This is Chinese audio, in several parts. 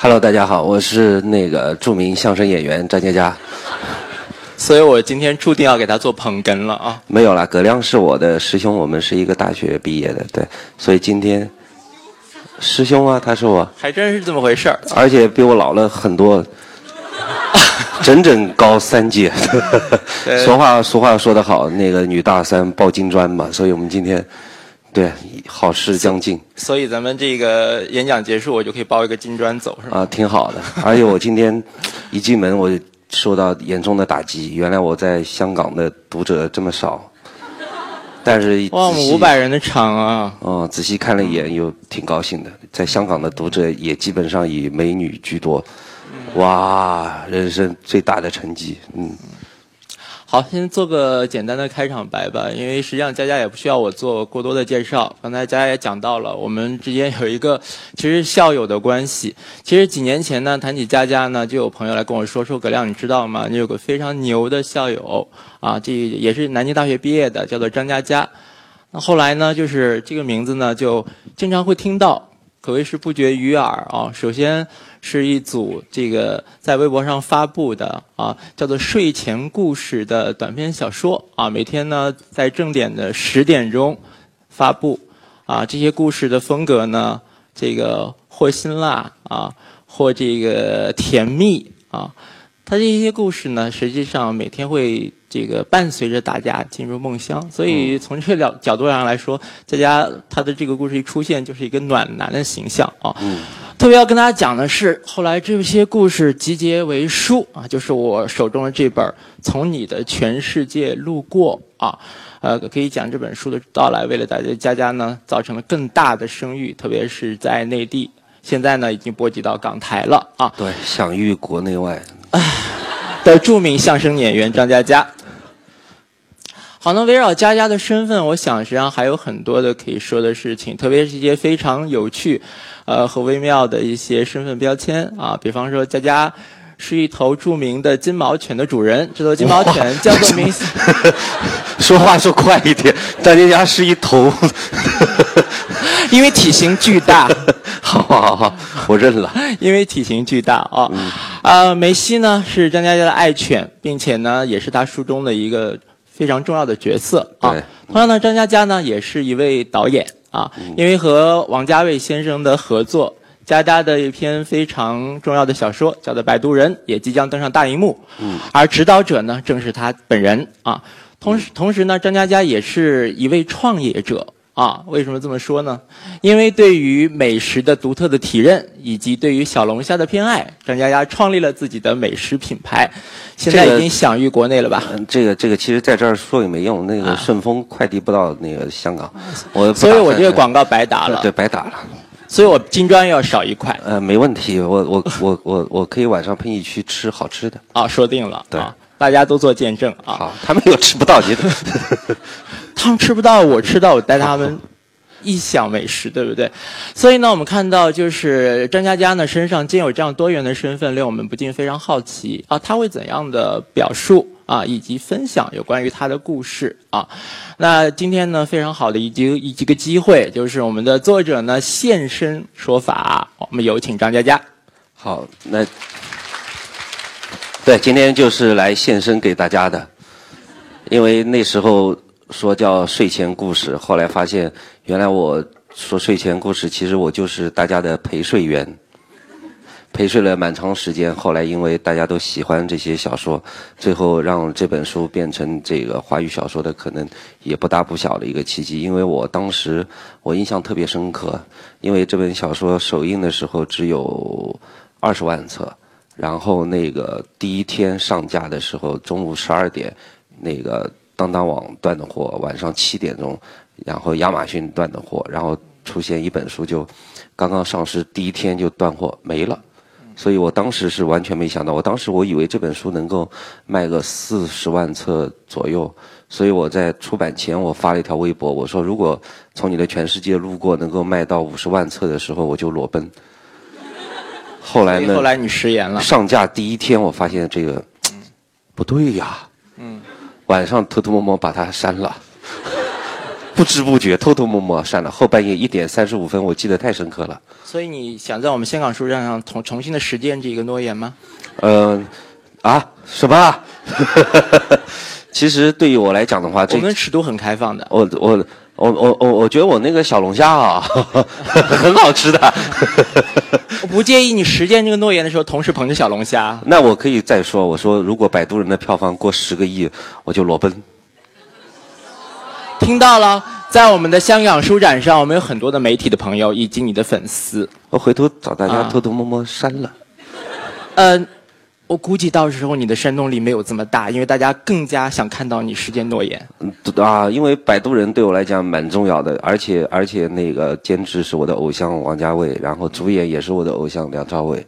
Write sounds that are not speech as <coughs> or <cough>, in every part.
Hello，大家好，我是那个著名相声演员张嘉佳。所以我今天注定要给他做捧哏了啊！没有啦，葛亮是我的师兄，我们是一个大学毕业的，对，所以今天师兄啊，他是我，还真是这么回事儿，而且比我老了很多，<laughs> 整整高三届。俗 <laughs> 话俗话说得好，那个女大三抱金砖嘛，所以我们今天。对，好事将近，所以咱们这个演讲结束，我就可以包一个金砖走，是吗？啊，挺好的。而且我今天一进门，我受到严重的打击。原来我在香港的读者这么少，但是哇，我们五百人的场啊！哦，仔细看了一眼，又挺高兴的。在香港的读者也基本上以美女居多，哇，人生最大的成绩，嗯。好，先做个简单的开场白吧，因为实际上佳佳也不需要我做过多的介绍。刚才佳佳也讲到了，我们之间有一个其实校友的关系。其实几年前呢，谈起佳佳呢，就有朋友来跟我说说葛亮，你知道吗？你有个非常牛的校友啊，这也是南京大学毕业的，叫做张佳佳。那后来呢，就是这个名字呢，就经常会听到，可谓是不绝于耳啊。首先。是一组这个在微博上发布的啊，叫做睡前故事的短篇小说啊，每天呢在正点的十点钟发布啊。这些故事的风格呢，这个或辛辣啊，或这个甜蜜啊。它这些故事呢，实际上每天会这个伴随着大家进入梦乡。所以从这个角角度上来说，大家他的这个故事一出现，就是一个暖男的形象啊。特别要跟大家讲的是，后来这些故事集结为书啊，就是我手中的这本《从你的全世界路过》啊，呃，可以讲这本书的到来，为了大家佳佳呢，造成了更大的声誉，特别是在内地，现在呢已经波及到港台了啊。对，享誉国内外。的著名相声演员张嘉佳。好，那围绕佳佳的身份，我想实际上还有很多的可以说的事情，特别是一些非常有趣，呃和微妙的一些身份标签啊。比方说，佳佳是一头著名的金毛犬的主人，这头金毛犬叫做明。<laughs> 说话说快一点，张佳佳是一头，因为体型巨大。好好好，我认了，因为体型巨大啊。啊，梅西呢是张佳佳的爱犬，并且呢也是他书中的一个。非常重要的角色啊！同样呢，张嘉佳呢也是一位导演啊，因为和王家卫先生的合作，佳佳的一篇非常重要的小说叫做《摆渡人》也即将登上大荧幕，而指导者呢正是他本人啊。同时，同时呢，张嘉佳也是一位创业者。啊，为什么这么说呢？因为对于美食的独特的体认，以及对于小龙虾的偏爱，张嘉佳创立了自己的美食品牌，现在已经享誉国内了吧？这个这个，其实在这儿说也没用，那个顺丰快递不到那个香港，我所以我这个广告白打了，对，白打了，所以我金砖要少一块。呃，没问题，我我我我我可以晚上陪你去吃好吃的。啊，说定了，对，大家都做见证啊。好，他们又吃不到，你。他们吃不到，我吃到，我带他们一享美食，对不对？所以呢，我们看到就是张嘉佳呢身上兼有这样多元的身份，令我们不禁非常好奇啊，他会怎样的表述啊，以及分享有关于他的故事啊？那今天呢，非常好的一机一一个机会，就是我们的作者呢现身说法，我们有请张嘉佳。好，那对，今天就是来现身给大家的，因为那时候。说叫睡前故事，后来发现原来我说睡前故事，其实我就是大家的陪睡员，陪睡了蛮长时间。后来因为大家都喜欢这些小说，最后让这本书变成这个华语小说的可能也不大不小的一个契机。因为我当时我印象特别深刻，因为这本小说首映的时候只有二十万册，然后那个第一天上架的时候中午十二点那个。当当网断的货，晚上七点钟，然后亚马逊断的货，然后出现一本书就刚刚上市第一天就断货没了，所以我当时是完全没想到，我当时我以为这本书能够卖个四十万册左右，所以我在出版前我发了一条微博，我说如果从你的全世界路过能够卖到五十万册的时候，我就裸奔。后来呢？后来你食言了。上架第一天我发现这个不对呀。嗯。晚上偷偷摸摸把它删了，<laughs> 不知不觉偷偷摸摸删了。后半夜一点三十五分，我记得太深刻了。所以你想在我们香港书展上重重新的实践这个诺言吗？嗯、啊，什么？<laughs> 其实对于我来讲的话，这我们尺度很开放的。我我我我我我觉得我那个小龙虾啊，很好吃的。我不介意你实践这个诺言的时候，同时捧着小龙虾。那我可以再说，我说如果摆渡人的票房过十个亿，我就裸奔。听到了，在我们的香港书展上，我们有很多的媒体的朋友以及你的粉丝。我回头找大家啊偷偷摸摸删了。呃，我估计到时候你的煽动力没有这么大，因为大家更加想看到你实践诺言。嗯啊，因为摆渡人对我来讲蛮重要的，而且而且那个监制是我的偶像王家卫，然后主演也是我的偶像梁朝伟，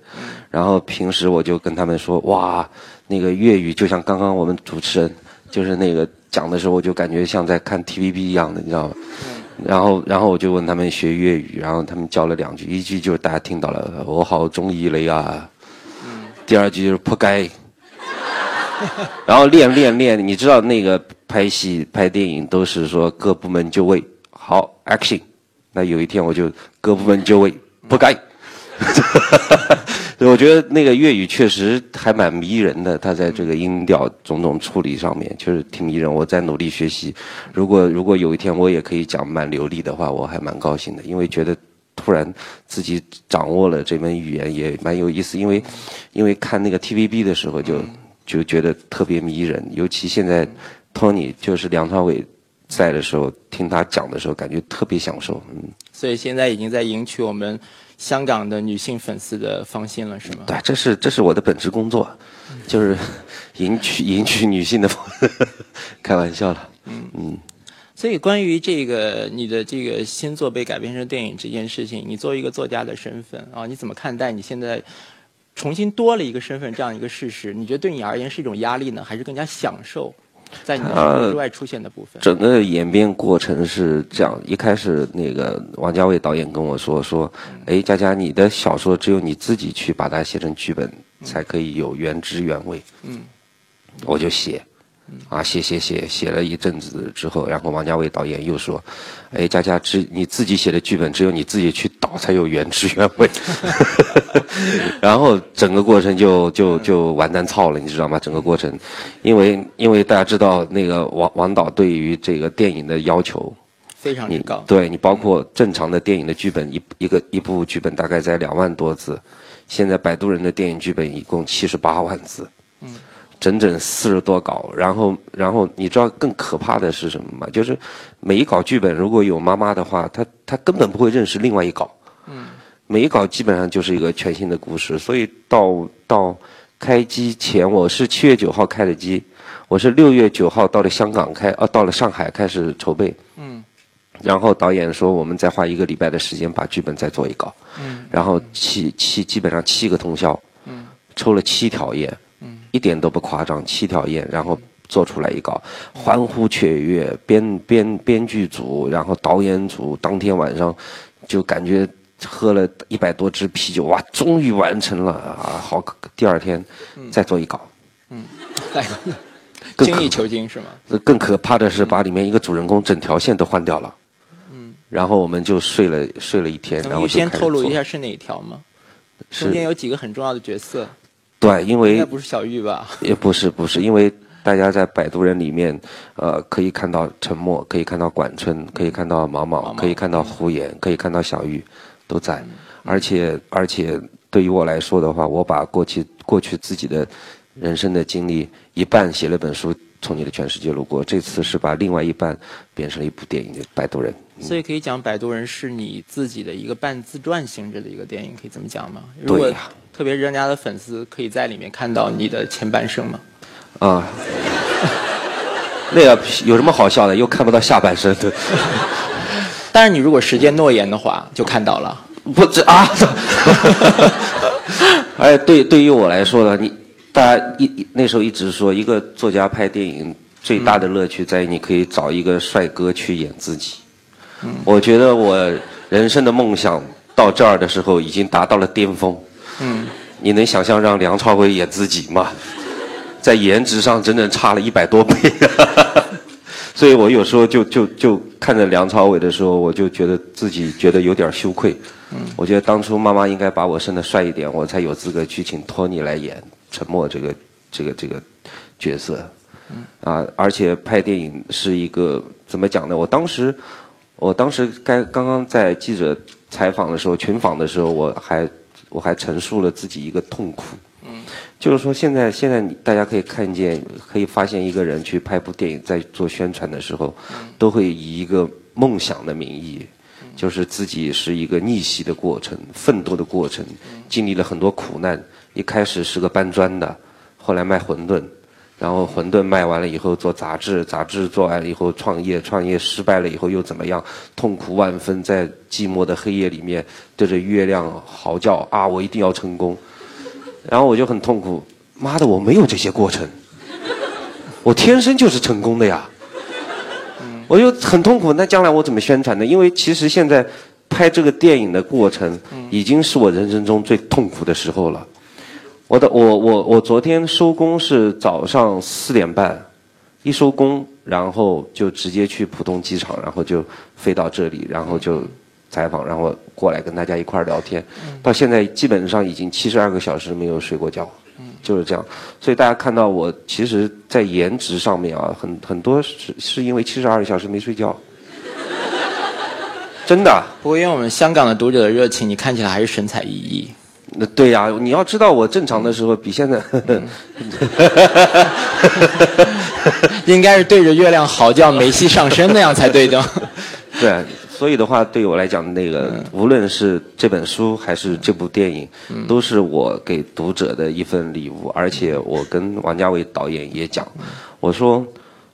然后平时我就跟他们说，哇，那个粤语就像刚刚我们主持人就是那个讲的时候，我就感觉像在看 TVB 一样的，你知道吗？然后然后我就问他们学粤语，然后他们教了两句，一句就是大家听到了，我好中意你啊，第二句就是扑街。<laughs> 然后练练练，你知道那个拍戏拍电影都是说各部门就位，好 action。那有一天我就各部门就位，不该。<laughs> 我觉得那个粤语确实还蛮迷人的，它在这个音调种种处理上面确实挺迷人。我在努力学习，如果如果有一天我也可以讲蛮流利的话，我还蛮高兴的，因为觉得突然自己掌握了这门语言也蛮有意思。因为因为看那个 TVB 的时候就就觉得特别迷人，尤其现在 Tony 就是梁朝伟在的时候，听他讲的时候，感觉特别享受。嗯，所以现在已经在赢取我们香港的女性粉丝的芳心了，是吗？对，这是这是我的本职工作，就是赢取赢取女性的，<laughs> 开玩笑了。所以关于这个你的这个新作被改编成电影这件事情，你作为一个作家的身份啊，你怎么看待你现在重新多了一个身份这样一个事实？你觉得对你而言是一种压力呢，还是更加享受在你的生活之外出现的部分？整个演变过程是这样，一开始那个王家卫导演跟我说说，哎，佳佳，你的小说只有你自己去把它写成剧本，才可以有原汁原味。嗯，我就写，啊，写写写，写了一阵子之后，然后王家卫导演又说，哎，佳佳，只你自己写的剧本，只有你自己去导才有原汁原味。<laughs> 然后整个过程就就就完蛋操了，你知道吗？整个过程，因为因为大家知道那个王王导对于这个电影的要求，非常之高。对你包括正常的电影的剧本，一一个一部剧本大概在两万多字，现在摆渡人的电影剧本一共七十八万字，嗯，整整四十多稿。然后然后你知道更可怕的是什么吗？就是每一稿剧本如果有妈妈的话，她她根本不会认识另外一稿，嗯，每一稿基本上就是一个全新的故事。所以到到开机前，我是七月九号开的机，我是六月九号到了香港开，呃，到了上海开始筹备。嗯然后导演说，我们再花一个礼拜的时间把剧本再做一稿，嗯，然后七七基本上七个通宵，嗯，抽了七条烟，嗯，一点都不夸张，七条烟，然后做出来一稿，欢呼雀跃，编编编剧组，然后导演组当天晚上就感觉喝了一百多支啤酒，哇，终于完成了啊！好，第二天再做一稿，来，<laughs> 更精益求精是吗？呃更可怕的是把里面一个主人公整条线都换掉了。嗯，然后我们就睡了睡了一天，然后先透露一下是哪一条吗？中间是，有几个很重要的角色，对，因应为该不是小玉吧？<laughs> 也不是不是，因为大家在摆渡人里面，呃，可以看到沉默，可以看到管春，可以看到毛毛，可以看到胡言，可以看到小玉，都在。而且而且对于我来说的话，我把过去过去自己的人生的经历一半写了本书，从你的全世界路过。这次是把另外一半变成了一部电影《摆渡人》。所以可以讲《摆渡人》是你自己的一个半自传性质的一个电影，可以这么讲吗？对呀特别人家的粉丝可以在里面看到你的前半生吗？啊，<laughs> 那个有什么好笑的？又看不到下半身，对。<laughs> 但是你如果实践诺言的话，就看到了。<laughs> 不这啊！而且对对于我来说呢，你大家一一那时候一直说，一个作家拍电影最大的乐趣在于你可以找一个帅哥去演自己。我觉得我人生的梦想到这儿的时候已经达到了巅峰。嗯，你能想象让梁朝伟演自己吗？在颜值上整整差了一百多倍，<laughs> 所以我有时候就就就看着梁朝伟的时候，我就觉得自己觉得有点羞愧。嗯，我觉得当初妈妈应该把我生的帅一点，我才有资格去请托尼来演沉默这个这个这个角色。嗯，啊，而且拍电影是一个怎么讲呢？我当时，我当时该刚刚在记者采访的时候，群访的时候，我还我还陈述了自己一个痛苦。就是说，现在现在你大家可以看见，可以发现一个人去拍部电影，在做宣传的时候，都会以一个梦想的名义，就是自己是一个逆袭的过程、奋斗的过程，经历了很多苦难。一开始是个搬砖的，后来卖馄饨，然后馄饨卖完了以后做杂志，杂志做完了以后创业，创业失败了以后又怎么样？痛苦万分，在寂寞的黑夜里面对着月亮嚎叫啊！我一定要成功。然后我就很痛苦，妈的，我没有这些过程，我天生就是成功的呀，我就很痛苦。那将来我怎么宣传呢？因为其实现在拍这个电影的过程，已经是我人生中最痛苦的时候了。我的我我我昨天收工是早上四点半，一收工，然后就直接去浦东机场，然后就飞到这里，然后就。采访，然后过来跟大家一块儿聊天，到现在基本上已经七十二个小时没有睡过觉，就是这样。所以大家看到我，其实，在颜值上面啊，很很多是是因为七十二个小时没睡觉，<laughs> 真的。不过因为我们香港的读者的热情，你看起来还是神采奕奕。那对呀，你要知道我正常的时候比现在，应该是对着月亮嚎叫，梅西上身那样才对的。<laughs> 对。所以的话，对我来讲，那个无论是这本书还是这部电影，都是我给读者的一份礼物。而且我跟王家卫导演也讲，我说，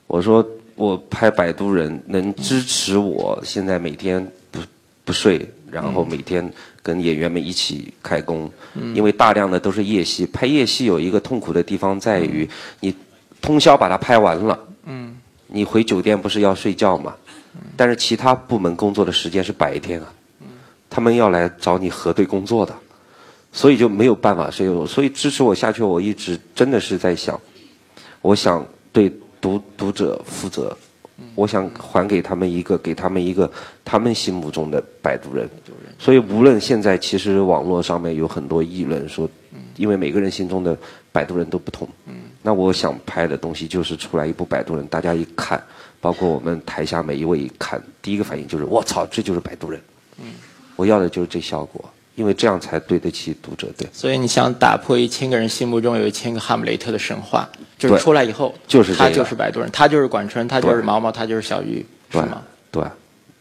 我说我拍《摆渡人》能支持我现在每天不不睡，然后每天跟演员们一起开工，因为大量的都是夜戏。拍夜戏有一个痛苦的地方在于，你通宵把它拍完了，你回酒店不是要睡觉吗？但是其他部门工作的时间是白天啊，他们要来找你核对工作的，所以就没有办法。所以，所以支持我下去，我一直真的是在想，我想对读读者负责，我想还给他们一个，给他们一个他们心目中的摆渡人。所以，无论现在其实网络上面有很多议论说，因为每个人心中的摆渡人都不同。那我想拍的东西就是出来一部摆渡人，大家一看。包括我们台下每一位看，第一个反应就是我操，这就是摆渡人。嗯，我要的就是这效果，因为这样才对得起读者。对。所以你想打破一千个人心目中有一千个哈姆雷特的神话，就是出来以后，就是他就是摆渡人，他就是管春，他就是毛毛，他就是小鱼，是吗？对。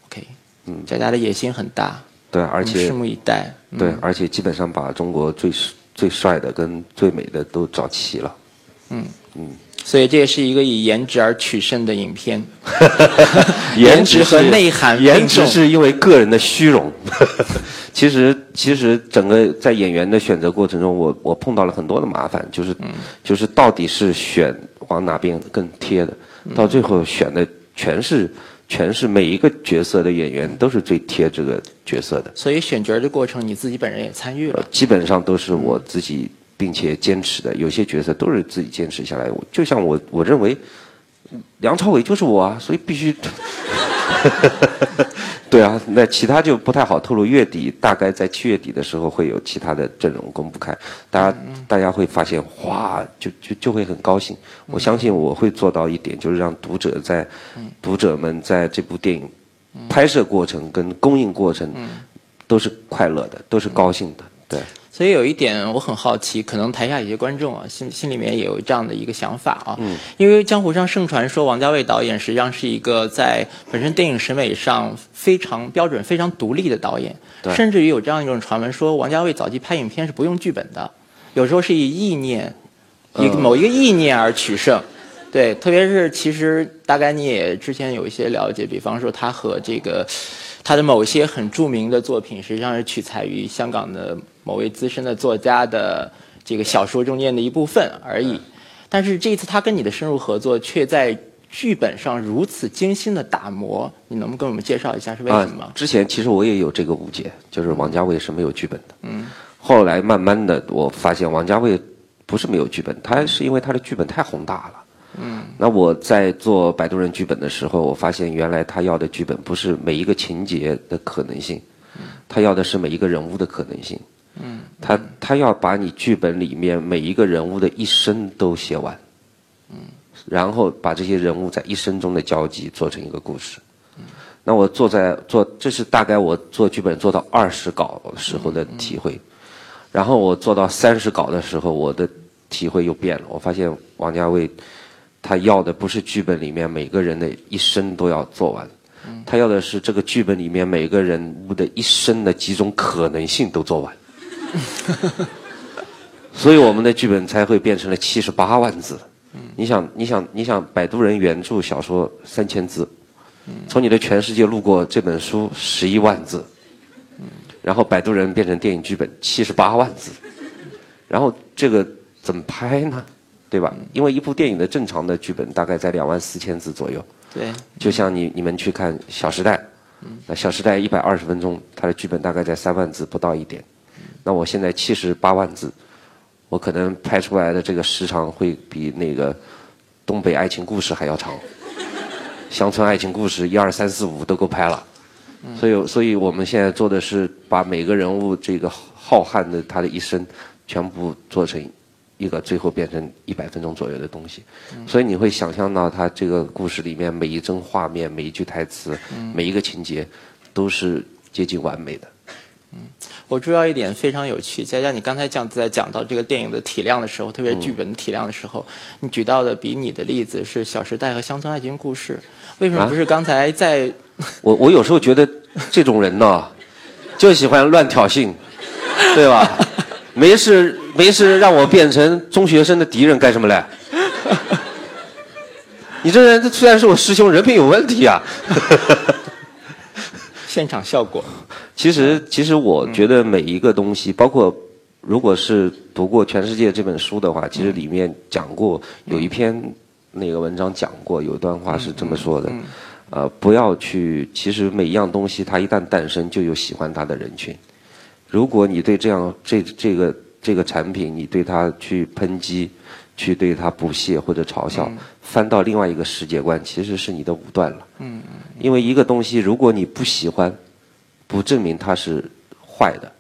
OK，嗯，佳佳的野心很大。对，而且拭目以待。对，而且基本上把中国最最帅的跟最美的都找齐了。嗯嗯。所以这也是一个以颜值而取胜的影片，<laughs> 颜值和内涵，颜值是因为个人的虚荣。<laughs> 其实，其实整个在演员的选择过程中，我我碰到了很多的麻烦，就是就是到底是选往哪边更贴的，到最后选的全是全是每一个角色的演员都是最贴这个角色的。所以选角的过程，你自己本人也参与了。基本上都是我自己。并且坚持的，有些角色都是自己坚持下来。就像我，我认为梁朝伟就是我啊，所以必须。<laughs> 对啊，那其他就不太好透露。月底大概在七月底的时候会有其他的阵容公布开，大家大家会发现，哇，就就就会很高兴。我相信我会做到一点，就是让读者在读者们在这部电影拍摄过程跟公映过程都是快乐的，都是高兴的，对。所以有一点我很好奇，可能台下有些观众啊，心心里面也有这样的一个想法啊。嗯。因为江湖上盛传说，王家卫导演实际上是一个在本身电影审美上非常标准、非常独立的导演。对。甚至于有这样一种传闻说，王家卫早期拍影片是不用剧本的，有时候是以意念，以某一个意念而取胜。对。特别是其实大概你也之前有一些了解，比方说他和这个他的某些很著名的作品，实际上是取材于香港的。某位资深的作家的这个小说中间的一部分而已，但是这一次他跟你的深入合作，却在剧本上如此精心的打磨，你能不能跟我们介绍一下是为什么？之前其实我也有这个误解，就是王家卫是没有剧本的。嗯。后来慢慢的我发现，王家卫不是没有剧本，他是因为他的剧本太宏大了。嗯，那我在做摆渡人剧本的时候，我发现原来他要的剧本不是每一个情节的可能性，他要的是每一个人物的可能性。嗯，他他要把你剧本里面每一个人物的一生都写完。嗯，然后把这些人物在一生中的交集做成一个故事。嗯，那我坐在做，这是大概我做剧本做到二十稿时候的体会。然后我做到三十稿的时候，我的体会又变了。我发现王家卫他要的不是剧本里面每个人的一生都要做完，他要的是这个剧本里面每个人物的一生的几种可能性都做完。<laughs> 所以我们的剧本才会变成了七十八万字。你想，你想，你想，《摆渡人》原著小说三千字，从你的全世界路过这本书十一万字。然后《摆渡人》变成电影剧本七十八万字，然后这个怎么拍呢？对吧？因为一部电影的正常的剧本大概在两万四千字左右。对。就像你你们去看《小时代》，那《小时代》一百二十分钟，它的剧本大概在三万字不到一点。那我现在七十八万字，我可能拍出来的这个时长会比那个《东北爱情故事》还要长，《乡村爱情故事》一二三四五都够拍了。所以，所以我们现在做的是把每个人物这个浩瀚的他的一生，全部做成一个最后变成一百分钟左右的东西。所以你会想象到他这个故事里面每一帧画面、每一句台词、每一个情节，都是接近完美的。嗯，我注意到一点非常有趣，佳佳，你刚才讲在讲到这个电影的体量的时候，特别是剧本的体量的时候，你举到的比你的例子是《小时代》和《乡村爱情故事》，为什么不是刚才在？我我有时候觉得这种人呢，<laughs> 就喜欢乱挑衅，对吧？没 <laughs> 事没事，让我变成中学生的敌人干什么嘞？<laughs> 你这人虽然是我师兄，人品有问题啊！现场效果。其实其实我觉得每一个东西，包括如果是读过《全世界》这本书的话，其实里面讲过有一篇那个文章讲过，有一段话是这么说的。呃，不要去。其实每一样东西，它一旦诞生，就有喜欢它的人群。如果你对这样这这个这个产品，你对它去抨击，去对它不屑或者嘲笑，翻到另外一个世界观，其实是你的武断了。因为一个东西，如果你不喜欢，不证明它是坏的，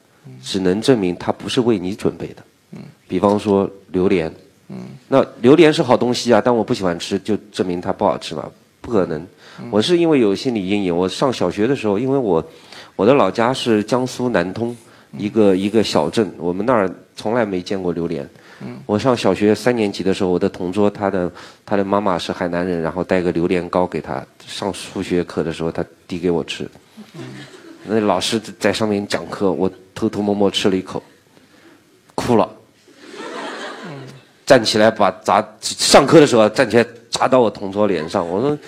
只能证明它不是为你准备的。嗯。比方说榴莲。嗯。那榴莲是好东西啊，但我不喜欢吃，就证明它不好吃嘛？不可能。我是因为有心理阴影。我上小学的时候，因为我我的老家是江苏南通一个一个小镇，我们那儿从来没见过榴莲。我上小学三年级的时候，我的同桌他的他的妈妈是海南人，然后带个榴莲糕给他。上数学课的时候，他递给我吃。那老师在上面讲课，我偷偷摸摸吃了一口，哭了。站起来把砸上课的时候站起来砸到我同桌脸上，我说。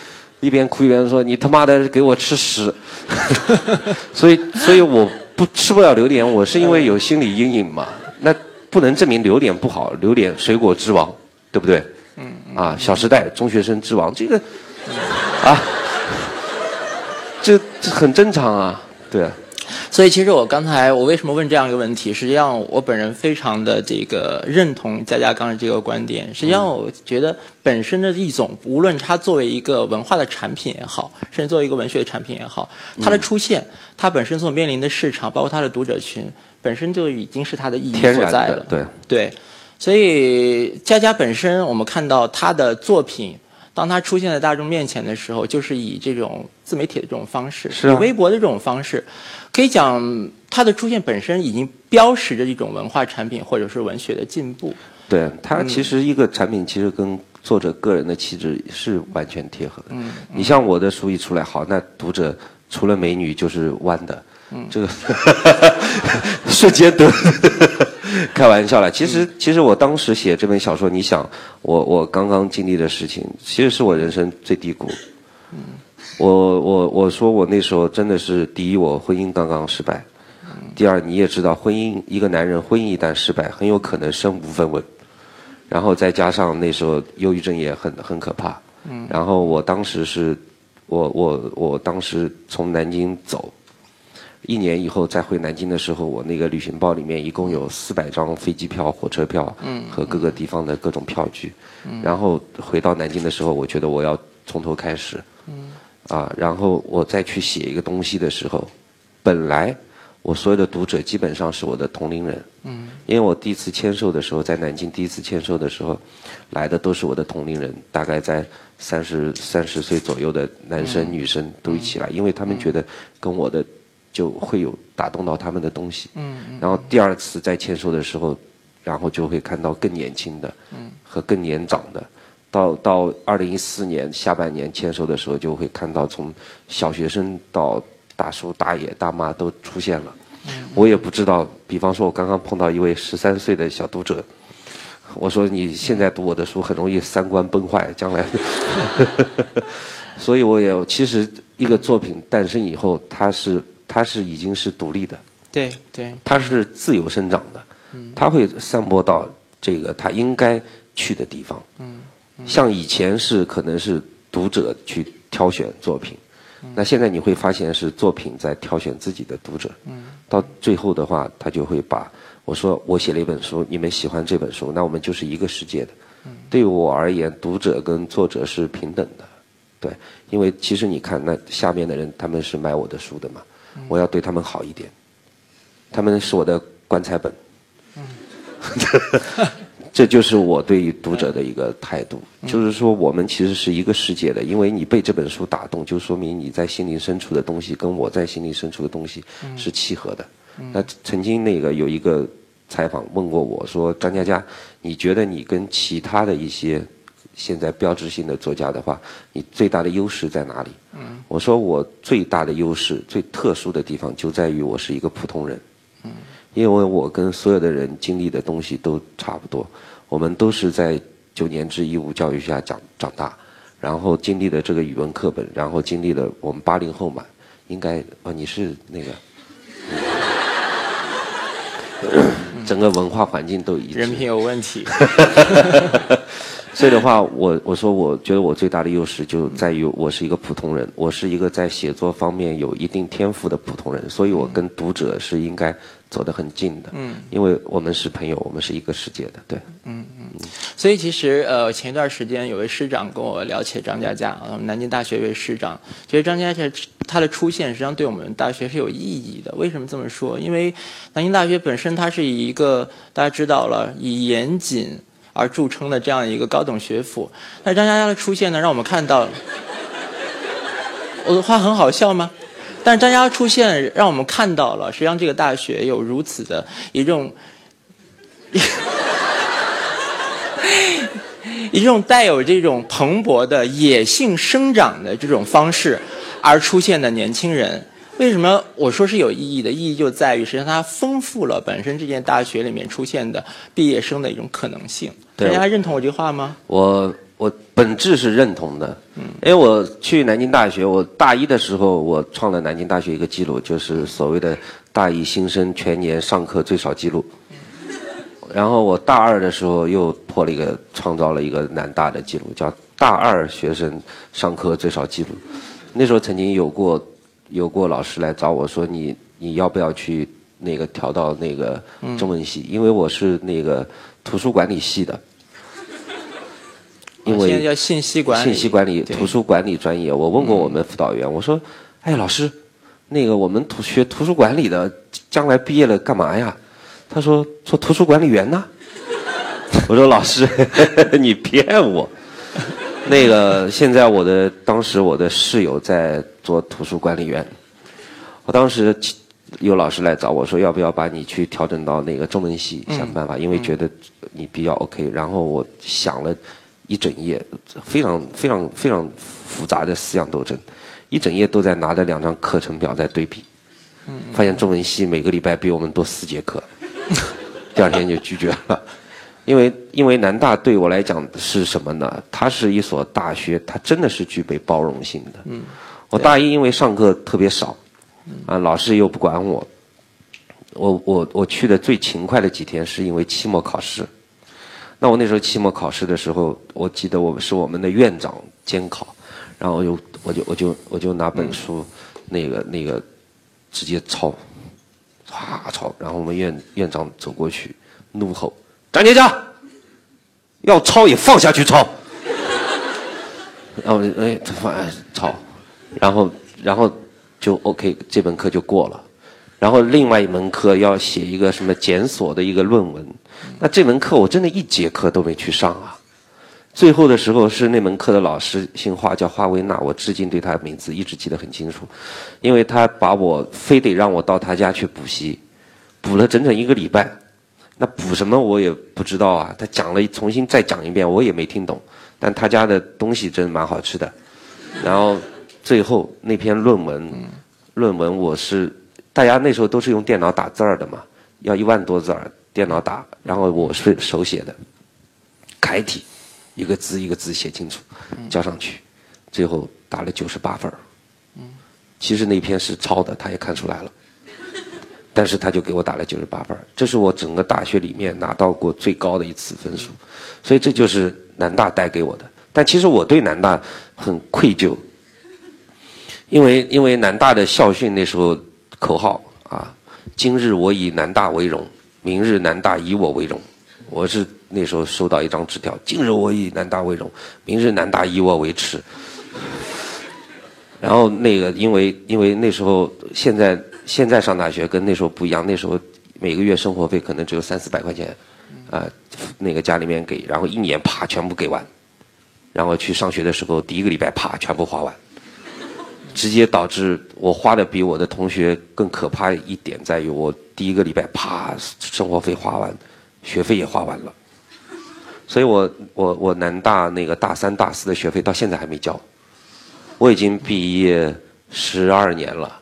一边哭一边说：“你他妈的给我吃屎！” <laughs> 所以，所以我不吃不了榴莲，我是因为有心理阴影嘛。那不能证明榴莲不好，榴莲水果之王，对不对？嗯。啊，《小时代》中学生之王，这个啊，<laughs> 这这很正常啊，对。所以，其实我刚才我为什么问这样一个问题？实际上，我本人非常的这个认同佳佳刚才这个观点。实际上，我觉得本身的一种，无论它作为一个文化的产品也好，甚至作为一个文学的产品也好，它的出现，它本身所面临的市场，包括它的读者群，本身就已经是它的意义所在了。对对，所以佳佳本身，我们看到他的作品。当他出现在大众面前的时候，就是以这种自媒体的这种方式，是微博的这种方式，可以讲他的出现本身已经标识着一种文化产品或者是文学的进步。对他其实一个产品其实跟作者个人的气质是完全贴合的。嗯，你像我的书一出来，好，那读者除了美女就是弯的。嗯，这个 <laughs> 瞬间得 <laughs> 开玩笑了。其实，其实我当时写这本小说，你想，我我刚刚经历的事情，其实是我人生最低谷。嗯，我我我说我那时候真的是第一，我婚姻刚刚失败。嗯。第二，你也知道，婚姻一个男人婚姻一旦失败，很有可能身无分文。然后再加上那时候忧郁症也很很可怕。嗯。然后我当时是，我我我当时从南京走。一年以后再回南京的时候，我那个旅行包里面一共有四百张飞机票、火车票和各个地方的各种票据。然后回到南京的时候，我觉得我要从头开始。啊，然后我再去写一个东西的时候，本来我所有的读者基本上是我的同龄人。嗯。因为我第一次签售的时候，在南京第一次签售的时候，来的都是我的同龄人，大概在三十三十岁左右的男生、女生都一起来，因为他们觉得跟我的就会有打动到他们的东西。嗯嗯。然后第二次再签售的时候，然后就会看到更年轻的，嗯，和更年长的。到到二零一四年下半年签售的时候，就会看到从小学生到大叔大爷大妈都出现了。我也不知道，比方说，我刚刚碰到一位十三岁的小读者，我说你现在读我的书很容易三观崩坏，将来。<laughs> 所以我也其实一个作品诞生以后，它是它是已经是独立的。对对。它是自由生长的。嗯。它会散播到这个它应该去的地方。嗯。像以前是可能是读者去挑选作品，那现在你会发现是作品在挑选自己的读者。到最后的话，他就会把我说我写了一本书，你们喜欢这本书，那我们就是一个世界的。对我而言，读者跟作者是平等的，对，因为其实你看那下面的人他们是买我的书的嘛，我要对他们好一点，他们是我的棺材本。<laughs> 这就是我对于读者的一个态度，就是说我们其实是一个世界的，因为你被这本书打动，就说明你在心灵深处的东西跟我在心灵深处的东西是契合的。那曾经那个有一个采访问过我说：“张嘉佳，你觉得你跟其他的一些现在标志性的作家的话，你最大的优势在哪里？”我说：“我最大的优势、最特殊的地方就在于我是一个普通人，因为我跟所有的人经历的东西都差不多。”我们都是在九年制义务教育下长长大，然后经历了这个语文课本，然后经历了我们八零后嘛，应该哦你是那个，<laughs> 整个文化环境都一致。人品有问题。所以的话，我我说我觉得我最大的优势就在于我是一个普通人，我是一个在写作方面有一定天赋的普通人，所以我跟读者是应该。走得很近的，嗯，因为我们是朋友，我们是一个世界的，对，嗯嗯，所以其实呃，前一段时间有位师长跟我聊起张嘉佳，啊，南京大学一位师长，觉得张嘉佳他的出现实际上对我们大学是有意义的。为什么这么说？因为南京大学本身它是以一个大家知道了以严谨而著称的这样一个高等学府，那张嘉佳的出现呢，让我们看到，我的话很好笑吗？但是张嘉佳出现，让我们看到了，实际上这个大学有如此的一种，<laughs> 一种带有这种蓬勃的野性生长的这种方式而出现的年轻人。为什么我说是有意义的？意义就在于，实际上它丰富了本身这间大学里面出现的毕业生的一种可能性。大家认同我这句话吗？我。我本质是认同的，因为我去南京大学，我大一的时候我创了南京大学一个记录，就是所谓的大一新生全年上课最少记录。然后我大二的时候又破了一个，创造了一个南大的记录，叫大二学生上课最少记录。那时候曾经有过有过老师来找我说，你你要不要去那个调到那个中文系？因为我是那个图书管理系的。因为叫信息管理，信息管理、图书管理专业。我问过我们辅导员，我说：“哎，老师，那个我们图学图书管理的，将来毕业了干嘛呀？”他说：“做图书管理员呢。<laughs> ”我说：“老师，<laughs> 你骗我。”那个现在我的当时我的室友在做图书管理员，我当时有老师来找我说：“要不要把你去调整到那个中文系想办法？因为觉得你比较 OK。”然后我想了。一整夜，非常非常非常复杂的思想斗争，一整夜都在拿着两张课程表在对比，发现中文系每个礼拜比我们多四节课，<laughs> 第二天就拒绝了，因为因为南大对我来讲是什么呢？它是一所大学，它真的是具备包容性的。嗯我大一因为上课特别少，啊，老师又不管我，我我我去的最勤快的几天是因为期末考试。那我那时候期末考试的时候，我记得我是我们的院长监考，然后我就我就我就我就拿本书，那个那个直接抄，唰抄，然后我们院院长走过去，怒吼：“张杰佳，要抄也放下去抄。”然后哎，放哎抄，然后然后就 OK，这门课就过了。然后另外一门课要写一个什么检索的一个论文，那这门课我真的一节课都没去上啊。最后的时候是那门课的老师姓华，叫华维娜，我至今对他的名字一直记得很清楚，因为他把我非得让我到他家去补习，补了整整一个礼拜。那补什么我也不知道啊，他讲了重新再讲一遍，我也没听懂。但他家的东西真蛮好吃的。然后最后那篇论文，论文我是。大家那时候都是用电脑打字儿的嘛，要一万多字儿，电脑打，然后我是手写的，楷体，一个字一个字写清楚，交上去，最后打了九十八分儿。其实那篇是抄的，他也看出来了，但是他就给我打了九十八分，这是我整个大学里面拿到过最高的一次分数，所以这就是南大带给我的。但其实我对南大很愧疚，因为因为南大的校训那时候。口号啊！今日我以南大为荣，明日南大以我为荣。我是那时候收到一张纸条：今日我以南大为荣，明日南大以我为耻。然后那个，因为因为那时候现在现在上大学跟那时候不一样，那时候每个月生活费可能只有三四百块钱，啊，那个家里面给，然后一年啪全部给完，然后去上学的时候第一个礼拜啪全部花完。直接导致我花的比我的同学更可怕一点在于，我第一个礼拜啪，生活费花完，学费也花完了，所以我我我南大那个大三大四的学费到现在还没交，我已经毕业十二年了，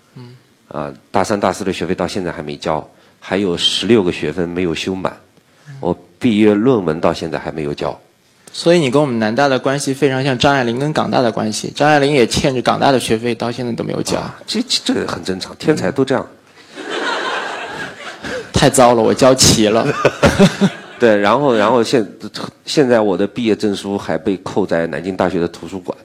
啊，大三大四的学费到现在还没交，还有十六个学分没有修满，我毕业论文到现在还没有交。所以你跟我们南大的关系非常像张爱玲跟港大的关系，张爱玲也欠着港大的学费，到现在都没有交。这这个很正常，天才都这样。<laughs> 太糟了，我交齐了。<laughs> 对，然后然后现现在我的毕业证书还被扣在南京大学的图书馆。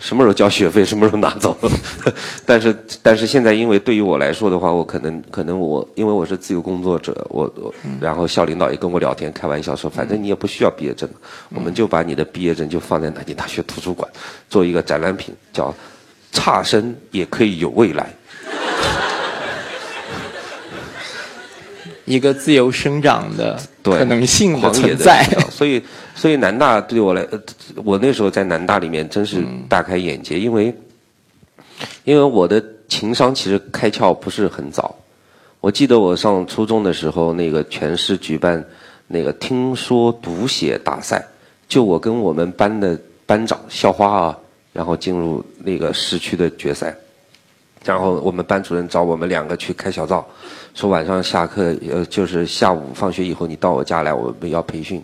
什么时候交学费，<laughs> 什么时候拿走。<laughs> 但是，但是现在，因为对于我来说的话，我可能可能我因为我是自由工作者，我我然后校领导也跟我聊天，开玩笑说，反正你也不需要毕业证，我们就把你的毕业证就放在南京大学图书馆，做一个展览品，叫“差生也可以有未来”。一个自由生长的可能性的存在，所以所以南大对我来，我那时候在南大里面真是大开眼界，因为因为我的情商其实开窍不是很早。我记得我上初中的时候，那个全市举办那个听说读写大赛，就我跟我们班的班长校花啊，然后进入那个市区的决赛。然后我们班主任找我们两个去开小灶，说晚上下课呃就是下午放学以后你到我家来我们要培训，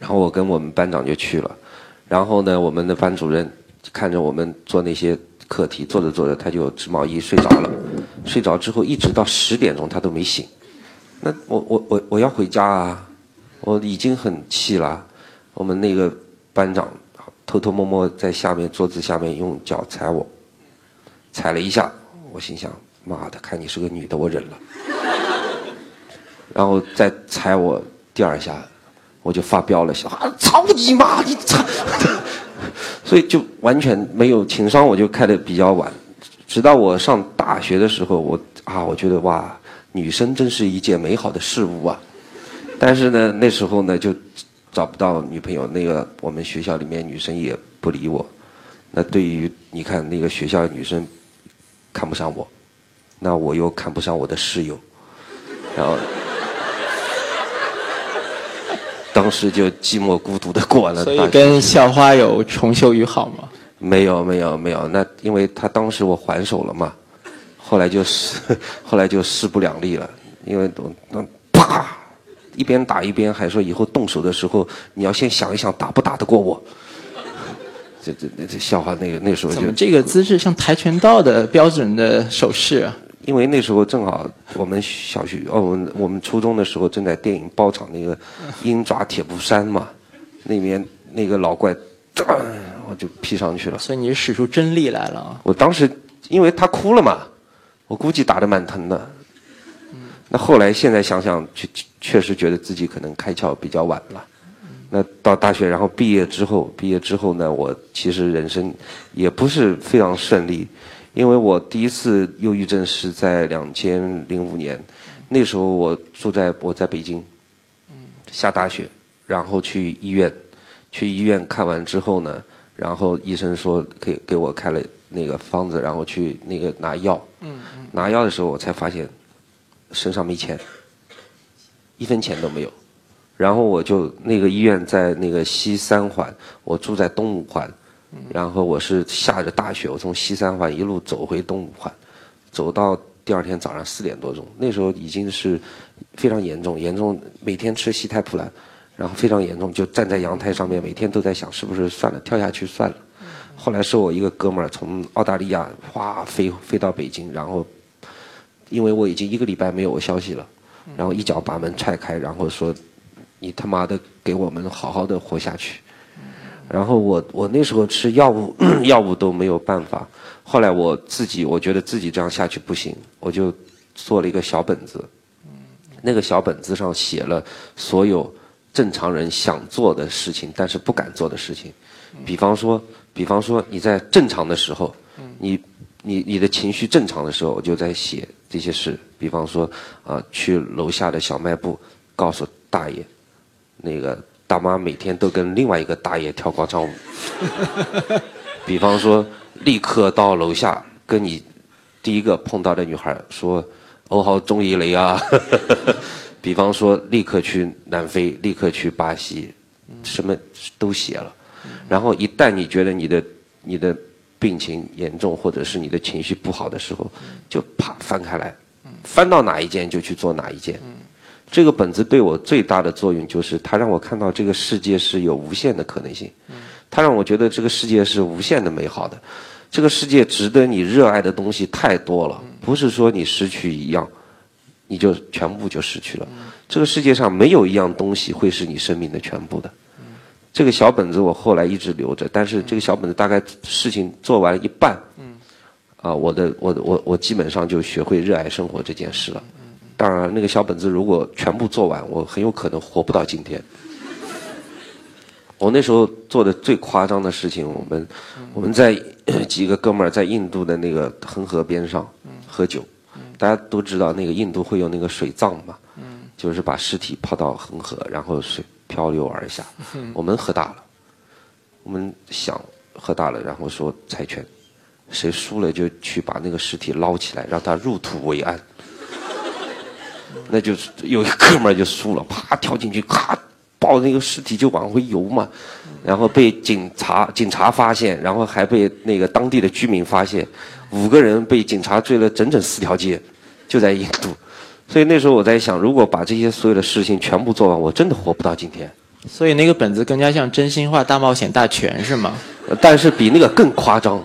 然后我跟我们班长就去了，然后呢我们的班主任看着我们做那些课题做着做着他就织毛衣睡着了，睡着之后一直到十点钟他都没醒，那我我我我要回家啊，我已经很气了，我们那个班长偷偷摸摸在下面桌子下面用脚踩我，踩了一下。我心想：妈的，看你是个女的，我忍了。然后再踩我第二下，我就发飙了，想啊，操你妈，你操！<laughs> 所以就完全没有情商，我就开的比较晚。直到我上大学的时候，我啊，我觉得哇，女生真是一件美好的事物啊。但是呢，那时候呢就找不到女朋友，那个我们学校里面女生也不理我。那对于你看那个学校女生。看不上我，那我又看不上我的室友，然后 <laughs> 当时就寂寞孤独的过完了。所以跟校花有重修于好吗？没有没有没有，那因为他当时我还手了嘛，后来就势 <laughs> 后来就势不两立了，因为那啪一边打一边还说以后动手的时候你要先想一想打不打得过我。这这这这笑话，那个那时候怎么这个姿势像跆拳道的标准的手势啊？因为那时候正好我们小学哦，我们我们初中的时候正在电影包场那个鹰爪铁布衫嘛，那边那个老怪，我就劈上去了。所以你是使出真力来了啊！我当时因为他哭了嘛，我估计打得蛮疼的。那后来现在想想，确确实觉得自己可能开窍比较晚了。那到大学，然后毕业之后，毕业之后呢，我其实人生也不是非常顺利，因为我第一次忧郁症是在两千零五年，那时候我住在我在北京，下大雪，然后去医院，去医院看完之后呢，然后医生说给给我开了那个方子，然后去那个拿药，拿药的时候我才发现身上没钱，一分钱都没有。然后我就那个医院在那个西三环，我住在东五环，然后我是下着大雪，我从西三环一路走回东五环，走到第二天早上四点多钟，那时候已经是非常严重，严重每天吃西泰普兰，然后非常严重，就站在阳台上面，每天都在想是不是算了，跳下去算了。后来是我一个哥们儿从澳大利亚哗飞飞到北京，然后因为我已经一个礼拜没有消息了，然后一脚把门踹开，然后说。你他妈的给我们好好的活下去，然后我我那时候吃药物 <coughs> 药物都没有办法，后来我自己我觉得自己这样下去不行，我就做了一个小本子，那个小本子上写了所有正常人想做的事情，但是不敢做的事情，比方说比方说你在正常的时候，你你你的情绪正常的时候，我就在写这些事，比方说啊去楼下的小卖部告诉大爷。那个大妈每天都跟另外一个大爷跳广场舞，<laughs> 比方说立刻到楼下跟你第一个碰到的女孩说“欧豪中意你啊”，<laughs> 比方说立刻去南非，立刻去巴西，什么都写了。然后一旦你觉得你的你的病情严重，或者是你的情绪不好的时候，就啪翻开来，翻到哪一件就去做哪一件。这个本子对我最大的作用就是，它让我看到这个世界是有无限的可能性。它让我觉得这个世界是无限的美好的，这个世界值得你热爱的东西太多了。不是说你失去一样，你就全部就失去了。这个世界上没有一样东西会是你生命的全部的。这个小本子我后来一直留着，但是这个小本子大概事情做完一半，啊，我的我我我基本上就学会热爱生活这件事了。当然，那个小本子如果全部做完，我很有可能活不到今天。我那时候做的最夸张的事情，我们我们在几个哥们儿在印度的那个恒河边上喝酒，大家都知道那个印度会有那个水葬嘛，就是把尸体抛到恒河，然后水漂流而下。我们喝大了，我们想喝大了，然后说猜拳，谁输了就去把那个尸体捞起来，让他入土为安。那就是有一哥们儿就输了，啪跳进去，咔抱着那个尸体就往回游嘛，然后被警察警察发现，然后还被那个当地的居民发现，五个人被警察追了整整四条街，就在印度。所以那时候我在想，如果把这些所有的事情全部做完，我真的活不到今天。所以那个本子更加像真心话大冒险大全是吗？但是比那个更夸张。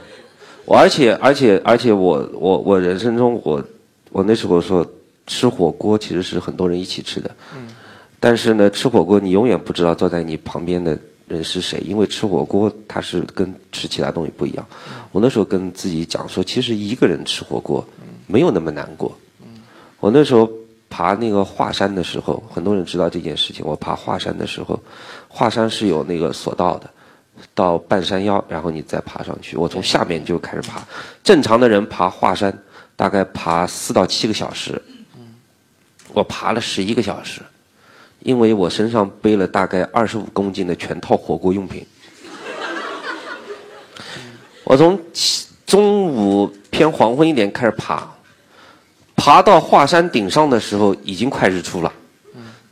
我而且而且而且我我我人生中我我那时候说。吃火锅其实是很多人一起吃的，但是呢，吃火锅你永远不知道坐在你旁边的人是谁，因为吃火锅它是跟吃其他东西不一样。我那时候跟自己讲说，其实一个人吃火锅没有那么难过。我那时候爬那个华山的时候，很多人知道这件事情。我爬华山的时候，华山是有那个索道的，到半山腰，然后你再爬上去。我从下面就开始爬，正常的人爬华山大概爬四到七个小时。我爬了十一个小时，因为我身上背了大概二十五公斤的全套火锅用品。我从中午偏黄昏一点开始爬，爬到华山顶上的时候已经快日出了。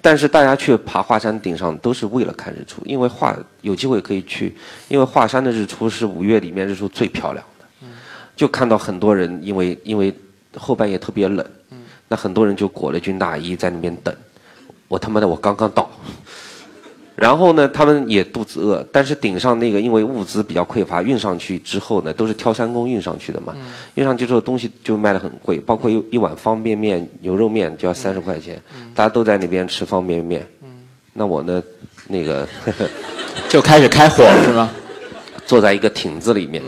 但是大家去爬华山顶上都是为了看日出，因为华有机会可以去，因为华山的日出是五月里面日出最漂亮的。就看到很多人，因为因为后半夜特别冷。那很多人就裹了军大衣在那边等，我他妈的我刚刚到，然后呢，他们也肚子饿，但是顶上那个因为物资比较匮乏，运上去之后呢，都是挑山工运上去的嘛，运上去之后东西就卖的很贵，包括一一碗方便面、牛肉面就要三十块钱，大家都在那边吃方便面，那我呢，那个 <laughs> 就开始开火是吗？<laughs> 坐在一个亭子里面，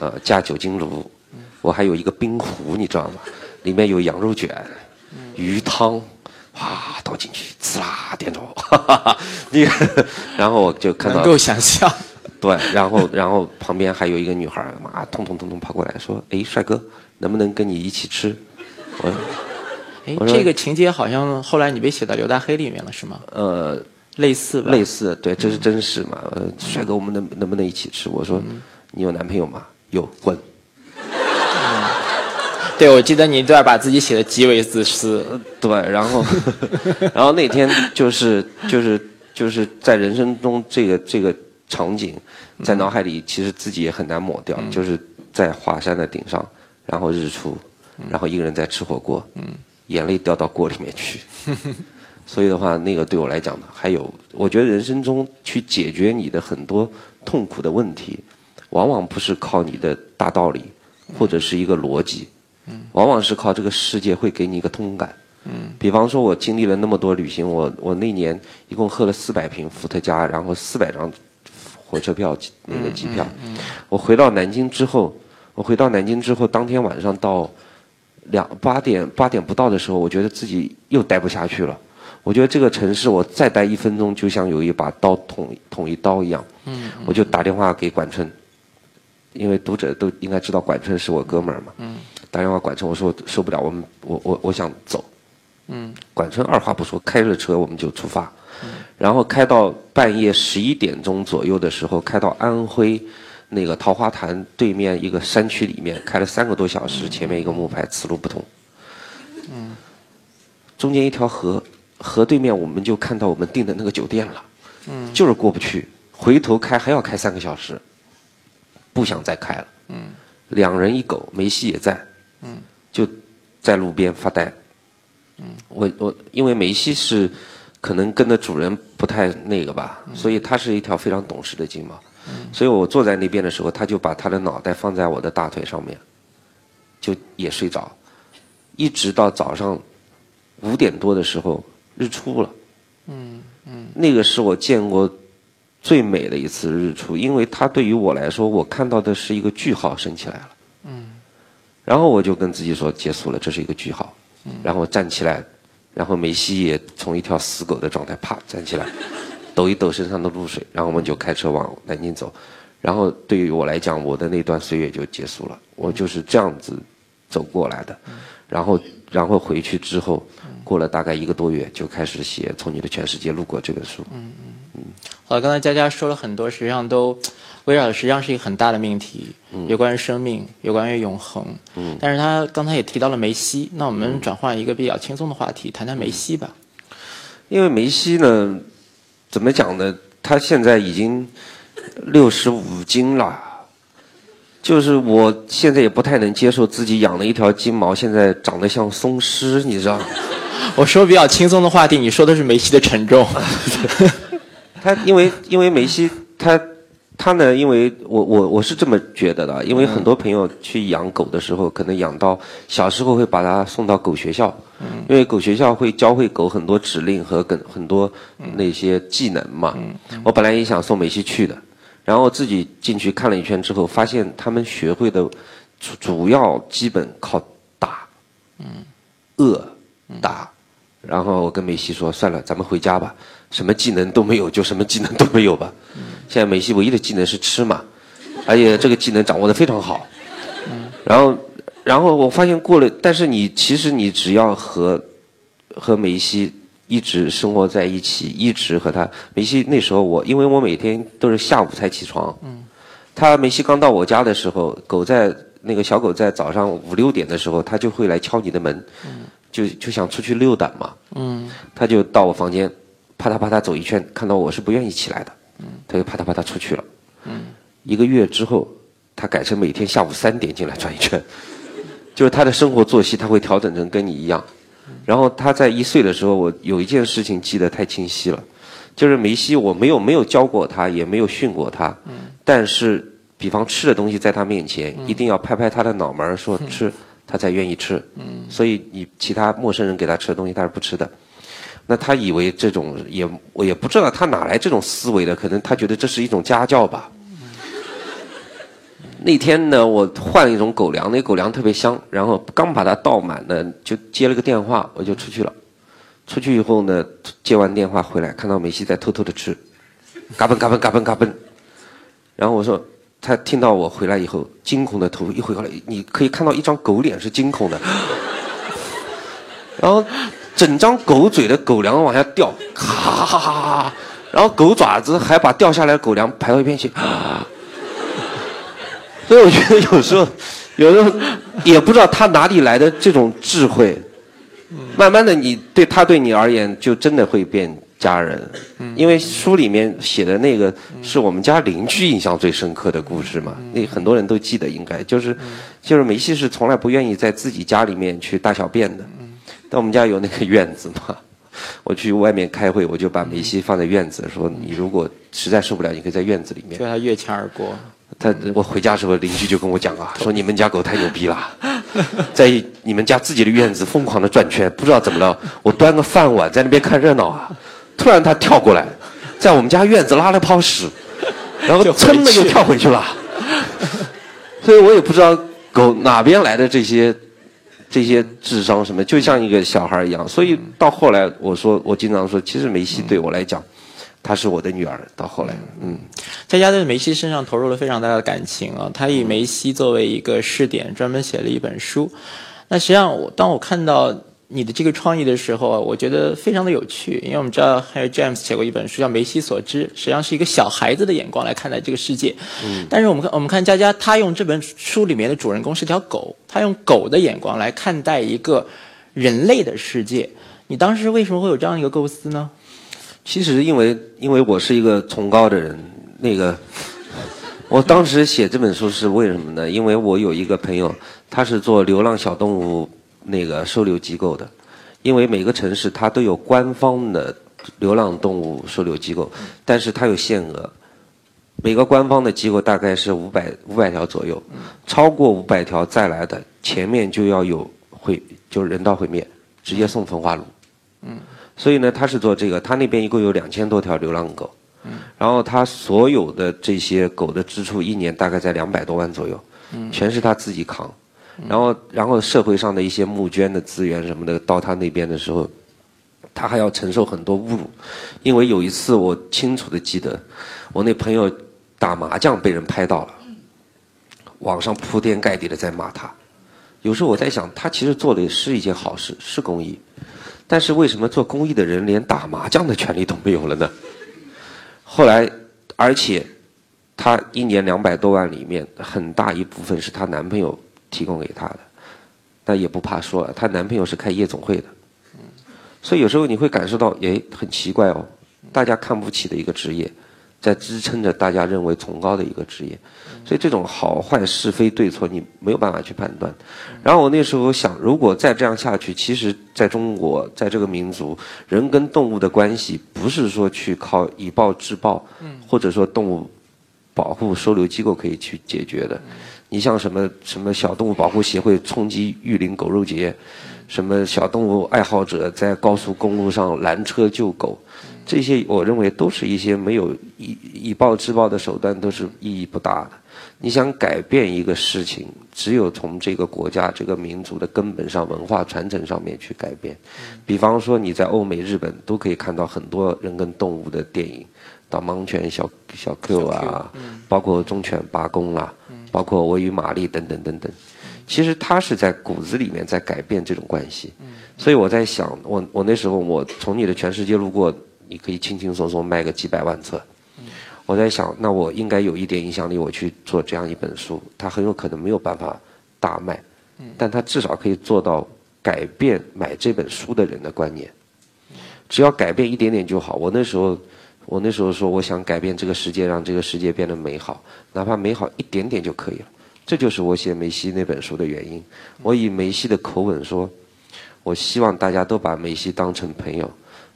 呃，架酒精炉，我还有一个冰壶，你知道吗？里面有羊肉卷、鱼汤，哇，倒进去，呲啦点着，哈哈哈你，然后我就看到能够想象。对，然后然后旁边还有一个女孩儿，妈，通通通通跑过来说：“哎，帅哥，能不能跟你一起吃？”我说这个情节好像后来你被写到刘大黑里面了，是吗？呃，类似吧？类似，对，这是真实嘛？呃，帅哥，我们能能不能一起吃？我说，你有男朋友吗？有，滚。对，我记得你这段把自己写的极为自私。对，然后，<laughs> 然后那天就是就是就是在人生中这个这个场景，在脑海里其实自己也很难抹掉，就是在华山的顶上，然后日出，然后一个人在吃火锅，眼泪掉到锅里面去。<laughs> 所以的话，那个对我来讲呢，还有，我觉得人生中去解决你的很多痛苦的问题，往往不是靠你的大道理或者是一个逻辑，往往是靠这个世界会给你一个通感。比方说，我经历了那么多旅行，我我那年一共喝了四百瓶伏特加，然后四百张火车票那个机票。我回到南京之后，我回到南京之后，当天晚上到两八点八点不到的时候，我觉得自己又待不下去了。我觉得这个城市，我再待一分钟，就像有一把刀捅捅一刀一样。我就打电话给管春，因为读者都应该知道管春是我哥们儿嘛。打电话管春，我说我受不了，我们我我我想走。嗯。管春二话不说，开着车我们就出发，然后开到半夜十一点钟左右的时候，开到安徽那个桃花潭对面一个山区里面，开了三个多小时，前面一个木牌，此路不通。中间一条河，河对面我们就看到我们订的那个酒店了，嗯。就是过不去，回头开还要开三个小时，不想再开了。嗯。两人一狗，梅西也在，就在路边发呆。嗯我我因为梅西是可能跟的主人不太那个吧，所以它是一条非常懂事的金毛。所以我坐在那边的时候，他就把他的脑袋放在我的大腿上面，就也睡着，一直到早上五点多的时候日出了。嗯嗯，那个是我见过最美的一次日出，因为它对于我来说，我看到的是一个句号升起来了。然后我就跟自己说结束了，这是一个句号。然后站起来，然后梅西也从一条死狗的状态啪站起来，<laughs> 抖一抖身上的露水，然后我们就开车往南京走。然后对于我来讲，我的那段岁月就结束了。我就是这样子走过来的。然后，然后回去之后，过了大概一个多月，就开始写《从你的全世界路过》这本书。嗯嗯嗯好，刚才佳佳说了很多，实际上都围绕的实际上是一个很大的命题，有关于生命，有关于永恒。嗯，但是他刚才也提到了梅西，那我们转换一个比较轻松的话题，谈谈梅西吧。因为梅西呢，怎么讲呢？他现在已经六十五斤了，就是我现在也不太能接受自己养了一条金毛，现在长得像松狮，你知道吗？<laughs> 我说比较轻松的话题，你说的是梅西的沉重。<laughs> 他因为因为梅西他他呢，因为我我我是这么觉得的，因为很多朋友去养狗的时候，可能养到小时候会把它送到狗学校，因为狗学校会教会狗很多指令和很很多那些技能嘛。我本来也想送梅西去的，然后自己进去看了一圈之后，发现他们学会的主主要基本靠打，饿打，然后我跟梅西说算了，咱们回家吧。什么技能都没有，就什么技能都没有吧。现在梅西唯一的技能是吃嘛，而且这个技能掌握的非常好。然后，然后我发现过了，但是你其实你只要和和梅西一直生活在一起，一直和他梅西那时候我，因为我每天都是下午才起床。嗯他梅西刚到我家的时候，狗在那个小狗在早上五六点的时候，它就会来敲你的门，就就想出去溜达嘛。嗯他就到我房间。啪嗒啪嗒走一圈，看到我是不愿意起来的，他就啪嗒啪嗒出去了。一个月之后，他改成每天下午三点进来转一圈，<laughs> 就是他的生活作息他会调整成跟你一样。然后他在一岁的时候，我有一件事情记得太清晰了，就是梅西我没有没有教过他，也没有训过他，但是比方吃的东西在他面前，一定要拍拍他的脑门说吃，<laughs> 他才愿意吃。所以你其他陌生人给他吃的东西，他是不吃的。那他以为这种也我也不知道他哪来这种思维的，可能他觉得这是一种家教吧。那天呢，我换了一种狗粮，那狗粮特别香，然后刚把它倒满呢，就接了个电话，我就出去了。出去以后呢，接完电话回来，看到梅西在偷偷的吃，嘎嘣嘎嘣嘎嘣嘎嘣。然后我说，他听到我回来以后，惊恐的头一回过来，你可以看到一张狗脸是惊恐的，然后整张狗嘴的狗粮往下掉，哈哈哈哈，然后狗爪子还把掉下来的狗粮排到一边去。所以我觉得有时候，有时候也不知道他哪里来的这种智慧。慢慢的，你对他对你而言就真的会变家人。因为书里面写的那个是我们家邻居印象最深刻的故事嘛，那很多人都记得，应该就是就是梅西是从来不愿意在自己家里面去大小便的。但我们家有那个院子嘛，<laughs> 我去外面开会，我就把梅西放在院子，说你如果实在受不了，你可以在院子里面。对他越墙而过。他我回家时候，邻居就跟我讲啊，说你们家狗太牛逼了，<laughs> 在你们家自己的院子疯狂的转圈，不知道怎么了。我端个饭碗在那边看热闹啊，突然他跳过来，在我们家院子拉了泡屎，<laughs> 然后噌的又跳回去了。<laughs> 所以我也不知道狗哪边来的这些这些智商什么，就像一个小孩一样。所以到后来，我说我经常说，其实梅西对我来讲。她是我的女儿。到后来，嗯，佳佳在梅西身上投入了非常大的感情啊。他以梅西作为一个试点，专门写了一本书。那实际上，我当我看到你的这个创意的时候，我觉得非常的有趣。因为我们知道，还有 James 写过一本书叫《梅西所知》，实际上是一个小孩子的眼光来看待这个世界。嗯。但是我们看，我们看佳佳，他用这本书里面的主人公是条狗，他用狗的眼光来看待一个人类的世界。你当时为什么会有这样一个构思呢？其实，因为因为我是一个崇高的人，那个，<laughs> 我当时写这本书是为什么呢？因为我有一个朋友，他是做流浪小动物那个收留机构的，因为每个城市它都有官方的流浪动物收留机构，但是它有限额，每个官方的机构大概是五百五百条左右，超过五百条再来的，前面就要有毁，就是人道毁灭，直接送焚化炉。嗯。所以呢，他是做这个，他那边一共有两千多条流浪狗，然后他所有的这些狗的支出一年大概在两百多万左右，全是他自己扛，然后然后社会上的一些募捐的资源什么的到他那边的时候，他还要承受很多侮辱，因为有一次我清楚的记得，我那朋友打麻将被人拍到了，网上铺天盖地的在骂他，有时候我在想，他其实做的是一件好事，是公益。但是为什么做公益的人连打麻将的权利都没有了呢？后来，而且，她一年两百多万里面很大一部分是她男朋友提供给她的，那也不怕说，她男朋友是开夜总会的，所以有时候你会感受到，哎，很奇怪哦，大家看不起的一个职业。在支撑着大家认为崇高的一个职业，所以这种好坏是非对错你没有办法去判断。然后我那时候想，如果再这样下去，其实在中国，在这个民族，人跟动物的关系不是说去靠以暴制暴，或者说动物保护收留机构可以去解决的。你像什么什么小动物保护协会冲击玉林狗肉节，什么小动物爱好者在高速公路上拦车救狗。这些我认为都是一些没有以以暴制暴的手段，都是意义不大的。你想改变一个事情，只有从这个国家、这个民族的根本上、文化传承上面去改变。比方说，你在欧美、日本都可以看到很多人跟动物的电影，导盲犬小小 Q 啊，包括忠犬八公啊，包括我与玛丽等等等等。其实他是在骨子里面在改变这种关系。所以我在想，我我那时候我从你的全世界路过。你可以轻轻松松卖个几百万册，我在想，那我应该有一点影响力，我去做这样一本书，它很有可能没有办法大卖，但它至少可以做到改变买这本书的人的观念，只要改变一点点就好。我那时候，我那时候说，我想改变这个世界，让这个世界变得美好，哪怕美好一点点就可以了。这就是我写梅西那本书的原因。我以梅西的口吻说，我希望大家都把梅西当成朋友。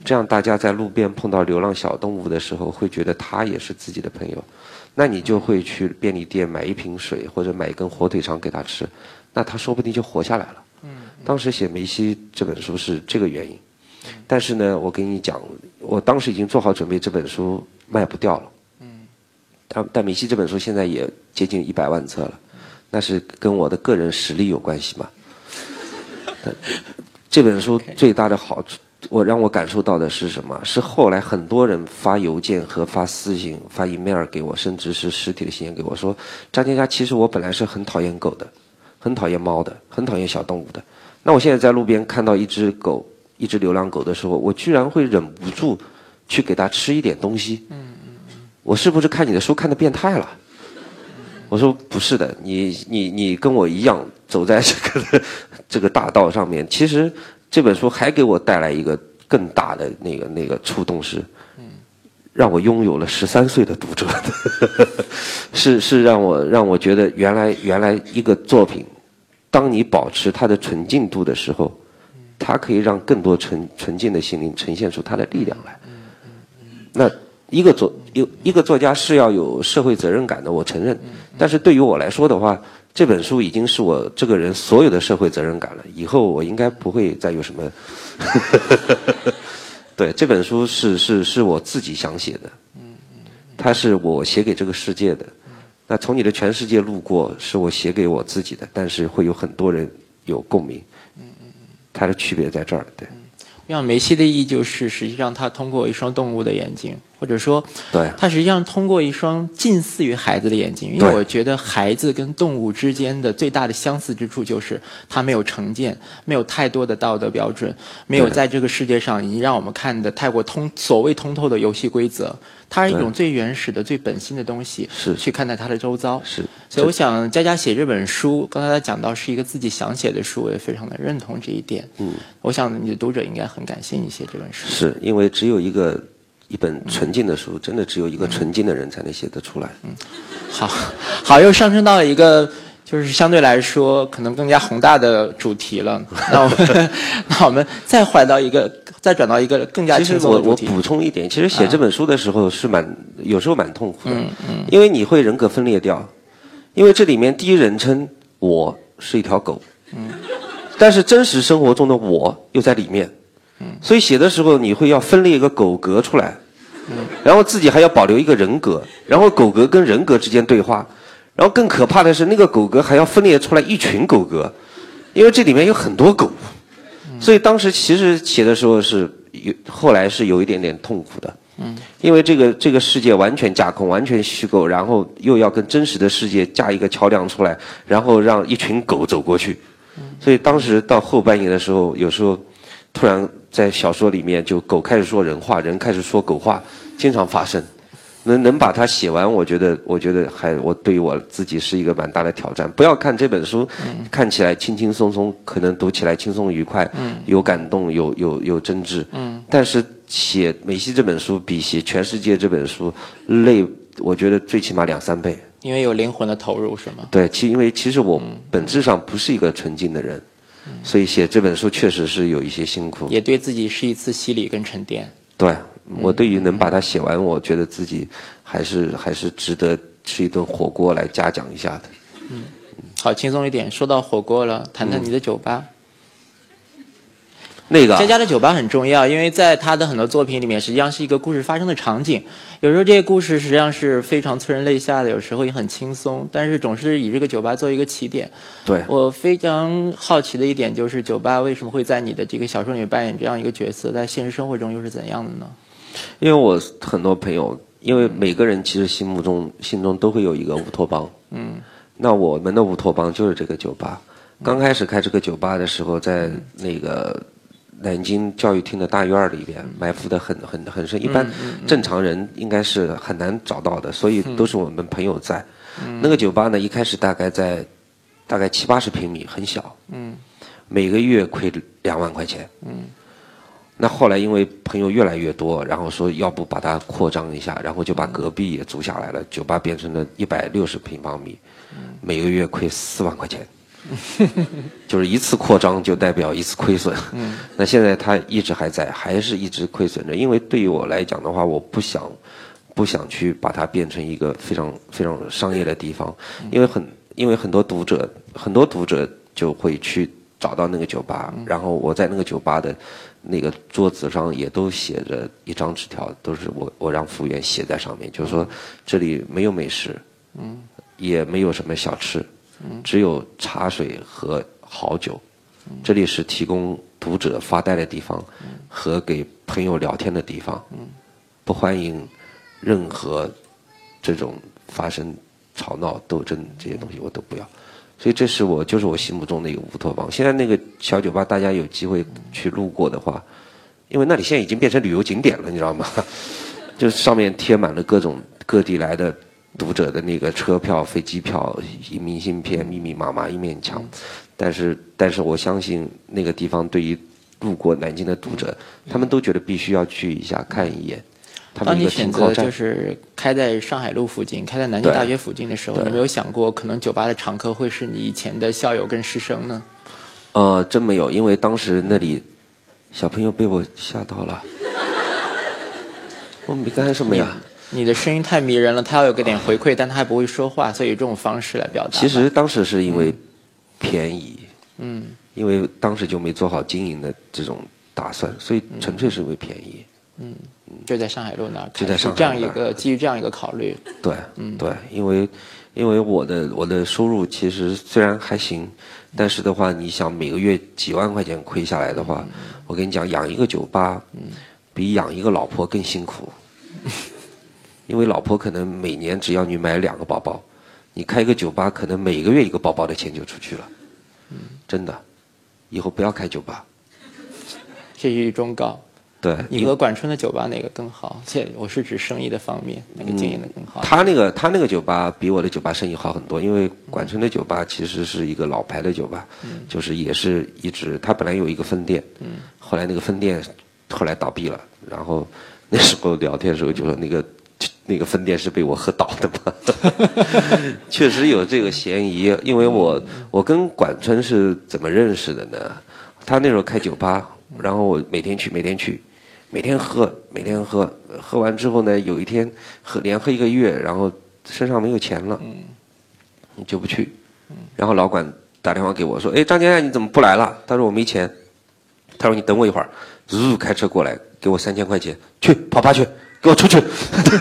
这样，大家在路边碰到流浪小动物的时候，会觉得他也是自己的朋友，那你就会去便利店买一瓶水或者买一根火腿肠给他吃，那他说不定就活下来了。当时写梅西这本书是这个原因，但是呢，我跟你讲，我当时已经做好准备，这本书卖不掉了。嗯但但米西这本书现在也接近一百万册了，那是跟我的个人实力有关系嘛。<laughs> 这本书最大的好处，我让我感受到的是什么？是后来很多人发邮件和发私信、发 email 给我，甚至是实体的信件给我说：“张天佳，其实我本来是很讨厌狗的，很讨厌猫的，很讨厌小动物的。那我现在在路边看到一只狗、一只流浪狗的时候，我居然会忍不住去给它吃一点东西。我是不是看你的书看的变态了？”我说不是的，你你你跟我一样走在这个 <laughs> 这个大道上面。其实这本书还给我带来一个更大的那个那个触动是，让我拥有了十三岁的读者，<laughs> 是是让我让我觉得原来原来一个作品，当你保持它的纯净度的时候，它可以让更多纯纯净的心灵呈现出它的力量来。那。一个作有一个作家是要有社会责任感的，我承认。但是对于我来说的话，这本书已经是我这个人所有的社会责任感了。以后我应该不会再有什么。<laughs> 对，这本书是是是我自己想写的。它是我写给这个世界的。那从你的全世界路过，是我写给我自己的，但是会有很多人有共鸣。它的区别在这儿，对。像梅西的意义就是，实际上他通过一双动物的眼睛，或者说，对，他实际上通过一双近似于孩子的眼睛。因为我觉得孩子跟动物之间的最大的相似之处就是，他没有成见，没有太多的道德标准，没有在这个世界上已经让我们看的太过通所谓通透的游戏规则。它是一种最原始的、最本心的东西，是去看待他的周遭。是，所以我想佳佳写这本书，刚才他讲到是一个自己想写的书，我也非常的认同这一点。嗯，我想你的读者应该很感谢你写这本书。是因为只有一个一本纯净的书，真的只有一个纯净的人才能写得出来。嗯，好，好，又上升到了一个。就是相对来说，可能更加宏大的主题了。那我们，<laughs> 那我们再回到一个，再转到一个更加轻松的主题。我我补充一点，其实写这本书的时候是蛮，有时候蛮痛苦的，嗯嗯因为你会人格分裂掉，因为这里面第一人称我是一条狗，但是真实生活中的我又在里面，所以写的时候你会要分裂一个狗格出来，然后自己还要保留一个人格，然后狗格跟人格之间对话。然后更可怕的是，那个狗格还要分裂出来一群狗格，因为这里面有很多狗，所以当时其实写的时候是有，后来是有一点点痛苦的，因为这个这个世界完全架空，完全虚构，然后又要跟真实的世界架一个桥梁出来，然后让一群狗走过去，所以当时到后半夜的时候，有时候突然在小说里面就狗开始说人话，人开始说狗话，经常发生。能能把它写完，我觉得，我觉得还我对于我自己是一个蛮大的挑战。不要看这本书，看起来轻轻松松，可能读起来轻松愉快，嗯有感动，有有有真挚。但是写梅西这本书比写全世界这本书累，我觉得最起码两三倍。因为有灵魂的投入，是吗？对，其因为其实我本质上不是一个纯净的人，所以写这本书确实是有一些辛苦。也对自己是一次洗礼跟沉淀。对。我对于能把它写完，我觉得自己还是还是值得吃一顿火锅来嘉奖一下的。嗯，好，轻松一点。说到火锅了，谈谈你的酒吧。那个佳佳的酒吧很重要，因为在他的很多作品里面，实际上是一个故事发生的场景。有时候这些故事实际上是非常催人泪下的，有时候也很轻松，但是总是以这个酒吧做一个起点。对我非常好奇的一点就是，酒吧为什么会在你的这个小说里面扮演这样一个角色，在现实生活中又是怎样的呢？因为我很多朋友，因为每个人其实心目中心中都会有一个乌托邦。嗯。那我们的乌托邦就是这个酒吧。刚开始开这个酒吧的时候，在那个南京教育厅的大院里边，埋伏的很很很深，一般正常人应该是很难找到的，所以都是我们朋友在。那个酒吧呢，一开始大概在大概七八十平米，很小。嗯。每个月亏两万块钱。嗯。那后来因为朋友越来越多，然后说要不把它扩张一下，然后就把隔壁也租下来了，酒吧变成了一百六十平方米，每个月亏四万块钱，<laughs> 就是一次扩张就代表一次亏损。<laughs> 那现在它一直还在，还是一直亏损着。因为对于我来讲的话，我不想不想去把它变成一个非常非常商业的地方，因为很因为很多读者很多读者就会去找到那个酒吧，然后我在那个酒吧的。那个桌子上也都写着一张纸条，都是我我让服务员写在上面，就是说这里没有美食，嗯，也没有什么小吃，嗯，只有茶水和好酒，这里是提供读者发呆的地方，和给朋友聊天的地方，嗯，不欢迎任何这种发生吵闹斗争这些东西，我都不要。所以这是我就是我心目中的一个乌托邦。现在那个小酒吧，大家有机会去路过的话，因为那里现在已经变成旅游景点了，你知道吗？<laughs> 就上面贴满了各种各地来的读者的那个车票、飞机票、明信片，密密麻麻一面墙。但是，但是我相信那个地方对于路过南京的读者，他们都觉得必须要去一下看一眼。当你选择就是开在上海路附近、开在南京大学附近的时候，有没有想过可能酒吧的常客会是你以前的校友跟师生呢？呃，真没有，因为当时那里小朋友被我吓到了。<laughs> 我没干什么呀？你的声音太迷人了，他要有个点回馈，但他还不会说话，所以这种方式来表达。其实当时是因为便宜，嗯，因为当时就没做好经营的这种打算，所以纯粹是为便宜。嗯。就在上海路那儿，就在上海这样一个基于这样一个考虑。对，嗯，对，因为因为我的我的收入其实虽然还行，但是的话，你想每个月几万块钱亏下来的话，我跟你讲，养一个酒吧，比养一个老婆更辛苦。因为老婆可能每年只要你买两个包包，你开一个酒吧，可能每个月一个包包的钱就出去了。真的，以后不要开酒吧。这是一忠告。对，你和管春的酒吧哪个更好？这我是指生意的方面，哪个经营的更好？他那个他那个酒吧比我的酒吧生意好很多，因为管春的酒吧其实是一个老牌的酒吧，就是也是一直他本来有一个分店，后来那个分店后来倒闭了，然后那时候聊天的时候就说那个那个分店是被我喝倒的吗，<laughs> 确实有这个嫌疑，因为我我跟管春是怎么认识的呢？他那时候开酒吧，然后我每天去每天去。每天喝，每天喝，喝完之后呢，有一天喝连喝一个月，然后身上没有钱了，就不去。然后老管打电话给我说：“哎，张建你怎么不来了？”他说：“我没钱。”他说：“你等我一会儿。”呜，开车过来给我三千块钱，去跑吧去，给我出去。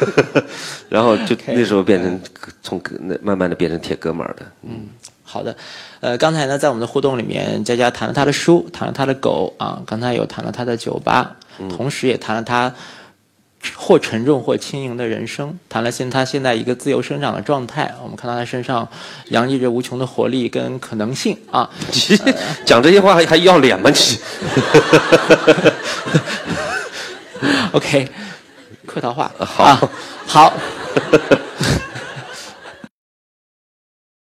<laughs> 然后就那时候变成从那慢慢的变成铁哥们儿的。嗯。好的，呃，刚才呢，在我们的互动里面，佳佳谈了他的书，谈了他的狗啊，刚才有谈了他的酒吧，同时也谈了他或沉重或轻盈的人生，谈了现他现在一个自由生长的状态。我们看到他身上洋溢着无穷的活力跟可能性啊。<laughs> 讲这些话还还要脸吗？你？<laughs> OK，客套话，好，好。<laughs>